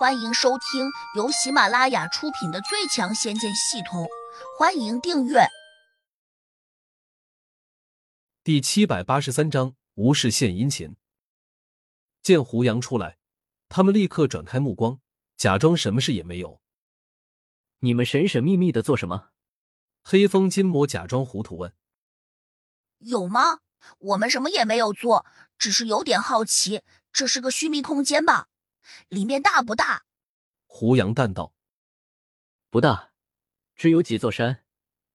欢迎收听由喜马拉雅出品的《最强仙剑系统》，欢迎订阅。第七百八十三章：无事献殷勤。见胡杨出来，他们立刻转开目光，假装什么事也没有。你们神神秘秘的做什么？黑风金魔假装糊涂问：“有吗？我们什么也没有做，只是有点好奇，这是个虚密空间吧？里面大不大？”胡杨淡道：“不大，只有几座山。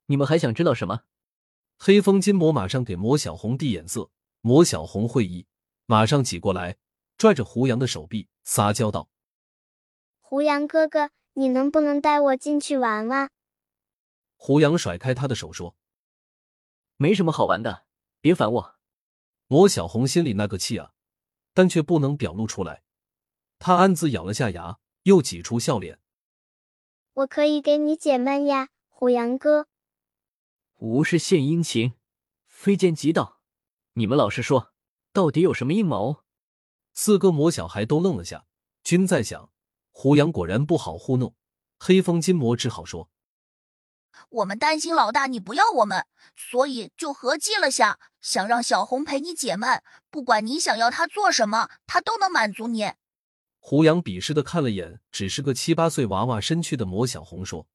你们还想知道什么？”黑风金魔马上给魔小红递眼色，魔小红会意，马上挤过来，拽着胡杨的手臂，撒娇道：“胡杨哥哥，你能不能带我进去玩玩？”胡杨甩开他的手说：“没什么好玩的，别烦我。”魔小红心里那个气啊，但却不能表露出来。他暗自咬了下牙，又挤出笑脸：“我可以给你解闷呀，胡杨哥。”无事献殷勤，非奸即盗。你们老实说，到底有什么阴谋？四个魔小孩都愣了下，均在想：胡杨果然不好糊弄。黑风金魔只好说。我们担心老大你不要我们，所以就合计了下，想让小红陪你解闷。不管你想要他做什么，他都能满足你。胡杨鄙视的看了眼只是个七八岁娃娃身躯的魔小红，说：“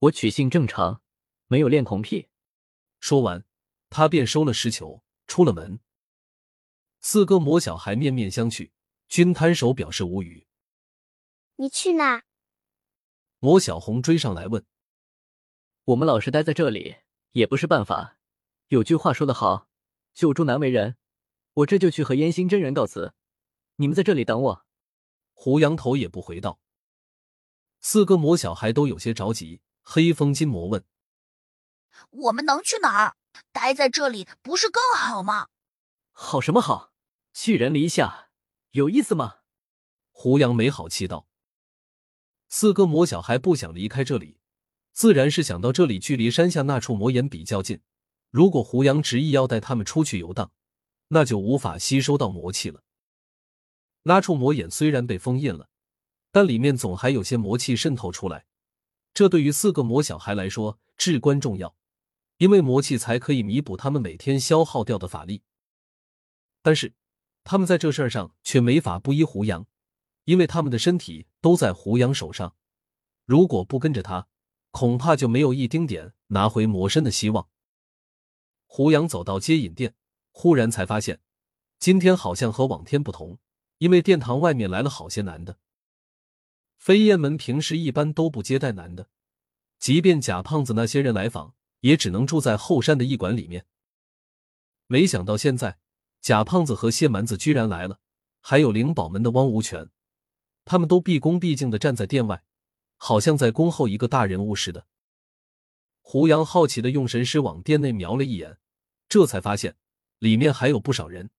我取性正常，没有恋童癖。”说完，他便收了石球，出了门。四个魔小孩面面相觑，均摊手表示无语。你去哪？魔小红追上来问。我们老是待在这里也不是办法。有句话说得好，救助难为人。我这就去和燕心真人告辞，你们在这里等我。胡杨头也不回道。四个魔小孩都有些着急。黑风金魔问：“我们能去哪儿？待在这里不是更好吗？”好什么好？寄人篱下，有意思吗？胡杨没好气道。四个魔小孩不想离开这里。自然是想到这里距离山下那处魔岩比较近。如果胡杨执意要带他们出去游荡，那就无法吸收到魔气了。拉出魔眼虽然被封印了，但里面总还有些魔气渗透出来。这对于四个魔小孩来说至关重要，因为魔气才可以弥补他们每天消耗掉的法力。但是他们在这事儿上却没法不依胡杨，因为他们的身体都在胡杨手上。如果不跟着他，恐怕就没有一丁点拿回魔身的希望。胡杨走到接引殿，忽然才发现，今天好像和往天不同，因为殿堂外面来了好些男的。飞燕门平时一般都不接待男的，即便贾胖子那些人来访，也只能住在后山的驿馆里面。没想到现在，贾胖子和谢蛮子居然来了，还有灵宝门的汪无权，他们都毕恭毕敬的站在殿外。好像在恭候一个大人物似的。胡杨好奇的用神识往殿内瞄了一眼，这才发现里面还有不少人。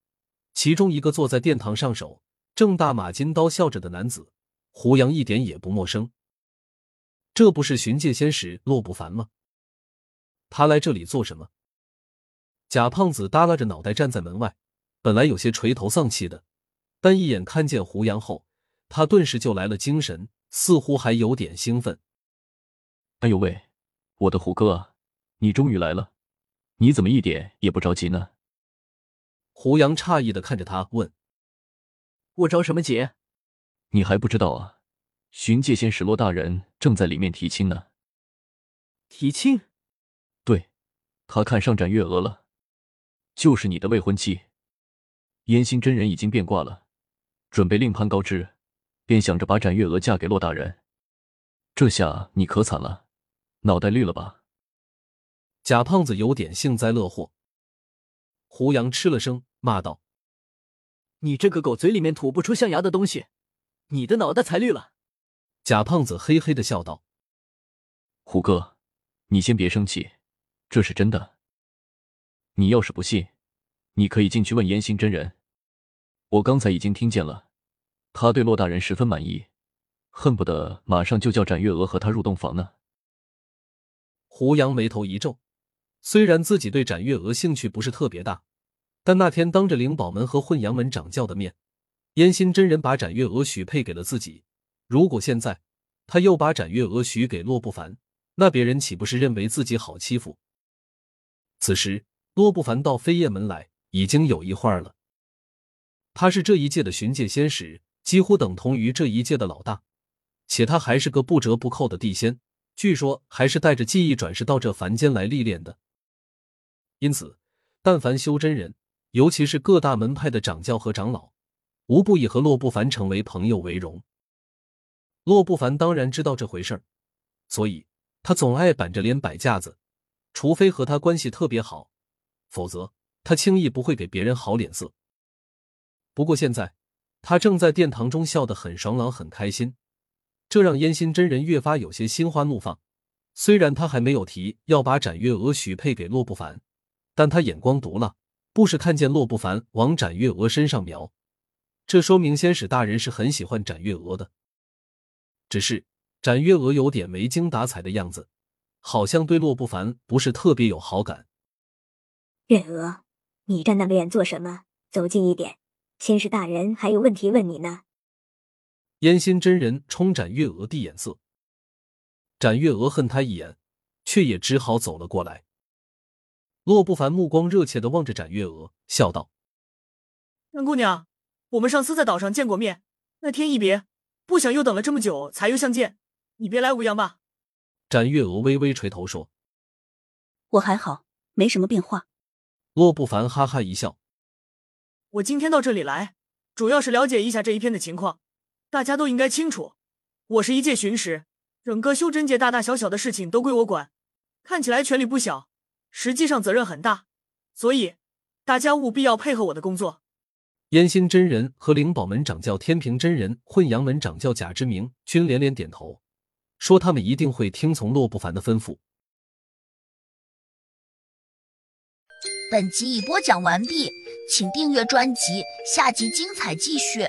其中一个坐在殿堂上首，正大马金刀笑着的男子，胡杨一点也不陌生。这不是寻界仙使洛不凡吗？他来这里做什么？贾胖子耷拉着脑袋站在门外，本来有些垂头丧气的，但一眼看见胡杨后，他顿时就来了精神。似乎还有点兴奋。哎呦喂，我的虎哥啊，你终于来了！你怎么一点也不着急呢？胡杨诧异的看着他问：“我着什么急？你还不知道啊？巡界仙使洛大人正在里面提亲呢。提亲？对，他看上展月娥了，就是你的未婚妻。燕心真人已经变卦了，准备另攀高枝。”便想着把展月娥嫁给骆大人，这下你可惨了，脑袋绿了吧？贾胖子有点幸灾乐祸。胡杨吃了声，骂道：“你这个狗嘴里面吐不出象牙的东西，你的脑袋才绿了！”贾胖子嘿嘿的笑道：“胡哥，你先别生气，这是真的。你要是不信，你可以进去问严心真人，我刚才已经听见了。”他对骆大人十分满意，恨不得马上就叫展月娥和他入洞房呢。胡杨眉头一皱，虽然自己对展月娥兴趣不是特别大，但那天当着灵宝门和混阳门掌教的面，燕心真人把展月娥许配给了自己，如果现在他又把展月娥许给洛不凡，那别人岂不是认为自己好欺负？此时，洛不凡到飞燕门来已经有一会儿了。他是这一届的巡界仙使，几乎等同于这一届的老大，且他还是个不折不扣的地仙，据说还是带着记忆转世到这凡间来历练的。因此，但凡修真人，尤其是各大门派的掌教和长老，无不以和洛不凡成为朋友为荣。洛不凡当然知道这回事儿，所以他总爱板着脸摆架子，除非和他关系特别好，否则他轻易不会给别人好脸色。不过现在，他正在殿堂中笑得很爽朗、很开心，这让燕心真人越发有些心花怒放。虽然他还没有提要把展月娥许配给洛不凡，但他眼光毒辣，不时看见洛不凡往展月娥身上瞄，这说明仙使大人是很喜欢展月娥的。只是展月娥有点没精打采的样子，好像对洛不凡不是特别有好感。月娥，你站那么远做什么？走近一点。仙使大人还有问题问你呢。燕心真人冲展月娥递眼色，展月娥恨他一眼，却也只好走了过来。洛不凡目光热切的望着展月娥，笑道：“杨姑娘，我们上次在岛上见过面，那天一别，不想又等了这么久才又相见，你别来无恙吧？”展月娥微微垂头说：“我还好，没什么变化。”洛不凡哈哈一笑。我今天到这里来，主要是了解一下这一片的情况。大家都应该清楚，我是一介巡使，整个修真界大大小小的事情都归我管，看起来权力不小，实际上责任很大。所以大家务必要配合我的工作。燕心真人和灵宝门掌教天平真人、混阳门掌教贾之明均连连点头，说他们一定会听从洛不凡的吩咐。本集已播讲完毕。请订阅专辑，下集精彩继续。